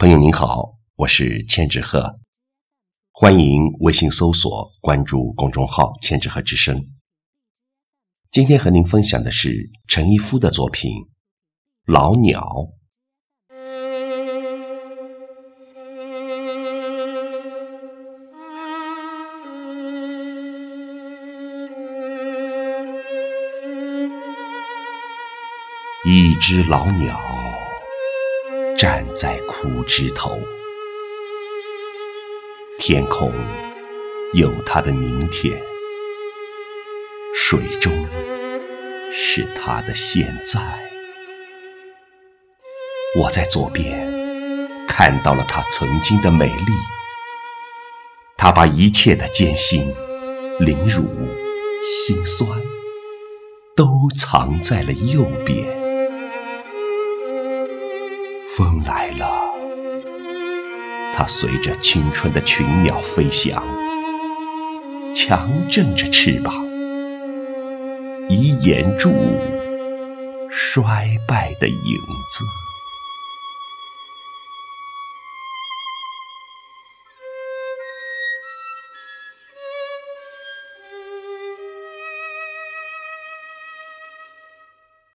朋友您好，我是千纸鹤，欢迎微信搜索关注公众号“千纸鹤之声”。今天和您分享的是陈一夫的作品《老鸟》。一只老鸟站在枯枝头，天空有它的明天，水中是它的现在。我在左边看到了它曾经的美丽，它把一切的艰辛、凌辱、心酸，都藏在了右边。风来了，它随着青春的群鸟飞翔，强振着翅膀，以掩住衰败的影子。